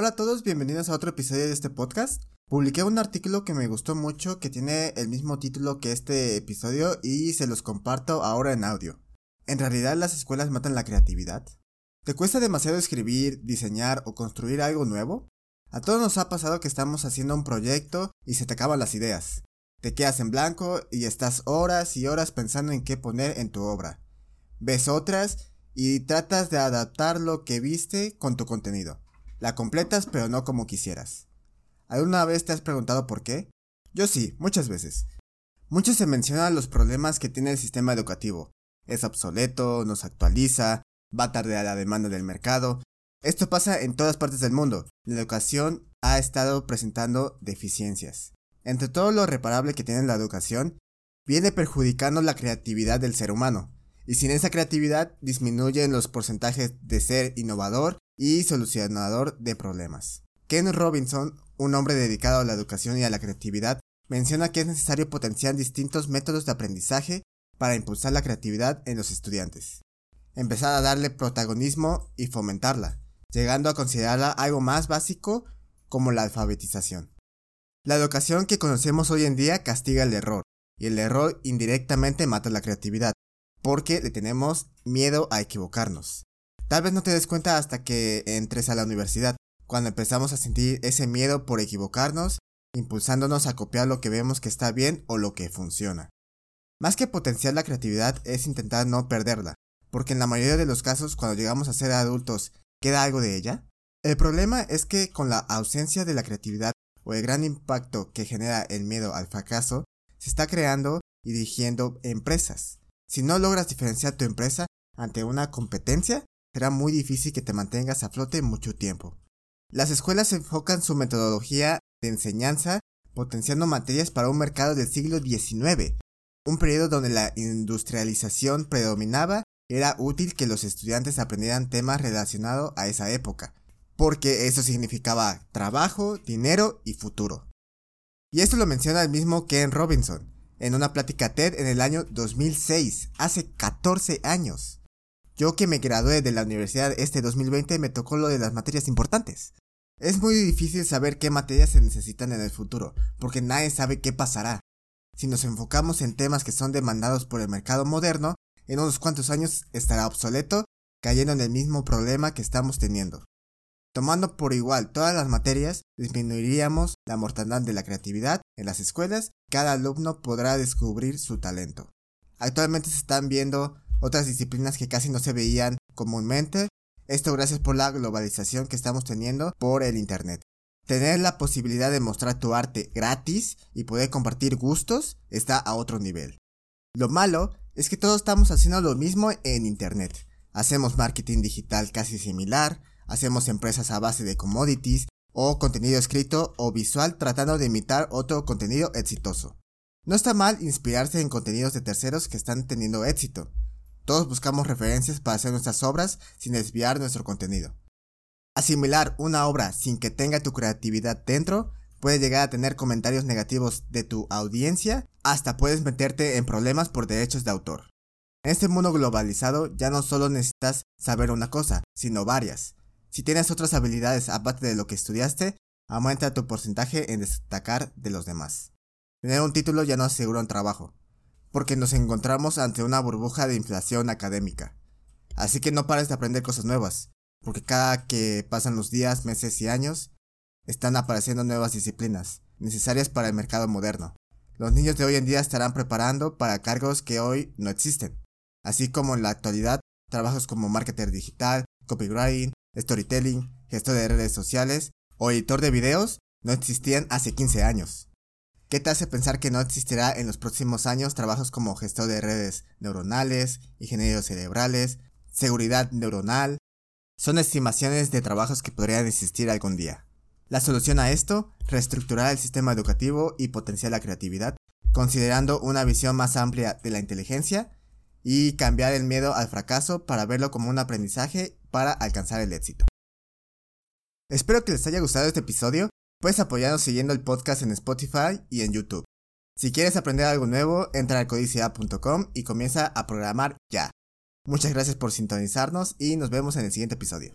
Hola a todos, bienvenidos a otro episodio de este podcast. Publiqué un artículo que me gustó mucho que tiene el mismo título que este episodio y se los comparto ahora en audio. ¿En realidad las escuelas matan la creatividad? ¿Te cuesta demasiado escribir, diseñar o construir algo nuevo? A todos nos ha pasado que estamos haciendo un proyecto y se te acaban las ideas. Te quedas en blanco y estás horas y horas pensando en qué poner en tu obra. Ves otras y tratas de adaptar lo que viste con tu contenido. La completas pero no como quisieras. ¿Alguna vez te has preguntado por qué? Yo sí, muchas veces. Muchos se mencionan los problemas que tiene el sistema educativo. Es obsoleto, no se actualiza, va tarde a la demanda del mercado. Esto pasa en todas partes del mundo. La educación ha estado presentando deficiencias. Entre todo lo reparable que tiene la educación, viene perjudicando la creatividad del ser humano. Y sin esa creatividad disminuyen los porcentajes de ser innovador y solucionador de problemas. Ken Robinson, un hombre dedicado a la educación y a la creatividad, menciona que es necesario potenciar distintos métodos de aprendizaje para impulsar la creatividad en los estudiantes. Empezar a darle protagonismo y fomentarla, llegando a considerarla algo más básico como la alfabetización. La educación que conocemos hoy en día castiga el error, y el error indirectamente mata la creatividad, porque le tenemos miedo a equivocarnos. Tal vez no te des cuenta hasta que entres a la universidad, cuando empezamos a sentir ese miedo por equivocarnos, impulsándonos a copiar lo que vemos que está bien o lo que funciona. Más que potenciar la creatividad es intentar no perderla, porque en la mayoría de los casos cuando llegamos a ser adultos, ¿queda algo de ella? El problema es que con la ausencia de la creatividad o el gran impacto que genera el miedo al fracaso, se está creando y dirigiendo empresas. Si no logras diferenciar tu empresa ante una competencia, será muy difícil que te mantengas a flote mucho tiempo. Las escuelas enfocan su metodología de enseñanza potenciando materias para un mercado del siglo XIX, un periodo donde la industrialización predominaba, era útil que los estudiantes aprendieran temas relacionados a esa época, porque eso significaba trabajo, dinero y futuro. Y esto lo menciona el mismo Ken Robinson, en una plática TED en el año 2006, hace 14 años. Yo que me gradué de la universidad este 2020 me tocó lo de las materias importantes. Es muy difícil saber qué materias se necesitan en el futuro, porque nadie sabe qué pasará. Si nos enfocamos en temas que son demandados por el mercado moderno, en unos cuantos años estará obsoleto, cayendo en el mismo problema que estamos teniendo. Tomando por igual todas las materias, disminuiríamos la mortandad de la creatividad en las escuelas, cada alumno podrá descubrir su talento. Actualmente se están viendo otras disciplinas que casi no se veían comúnmente. Esto gracias por la globalización que estamos teniendo por el Internet. Tener la posibilidad de mostrar tu arte gratis y poder compartir gustos está a otro nivel. Lo malo es que todos estamos haciendo lo mismo en Internet. Hacemos marketing digital casi similar, hacemos empresas a base de commodities o contenido escrito o visual tratando de imitar otro contenido exitoso. No está mal inspirarse en contenidos de terceros que están teniendo éxito, todos buscamos referencias para hacer nuestras obras sin desviar nuestro contenido. Asimilar una obra sin que tenga tu creatividad dentro puede llegar a tener comentarios negativos de tu audiencia, hasta puedes meterte en problemas por derechos de autor. En este mundo globalizado ya no solo necesitas saber una cosa, sino varias. Si tienes otras habilidades aparte de lo que estudiaste, aumenta tu porcentaje en destacar de los demás. Tener un título ya no asegura un trabajo, porque nos encontramos ante una burbuja de inflación académica. Así que no pares de aprender cosas nuevas, porque cada que pasan los días, meses y años, están apareciendo nuevas disciplinas, necesarias para el mercado moderno. Los niños de hoy en día estarán preparando para cargos que hoy no existen, así como en la actualidad trabajos como marketer digital, copywriting, storytelling, gestor de redes sociales o editor de videos no existían hace 15 años. ¿Qué te hace pensar que no existirá en los próximos años trabajos como gestor de redes neuronales, ingenieros cerebrales, seguridad neuronal? Son estimaciones de trabajos que podrían existir algún día. La solución a esto, reestructurar el sistema educativo y potenciar la creatividad, considerando una visión más amplia de la inteligencia y cambiar el miedo al fracaso para verlo como un aprendizaje para alcanzar el éxito. Espero que les haya gustado este episodio Puedes apoyarnos siguiendo el podcast en Spotify y en YouTube. Si quieres aprender algo nuevo, entra a codicea.com y comienza a programar ya. Muchas gracias por sintonizarnos y nos vemos en el siguiente episodio.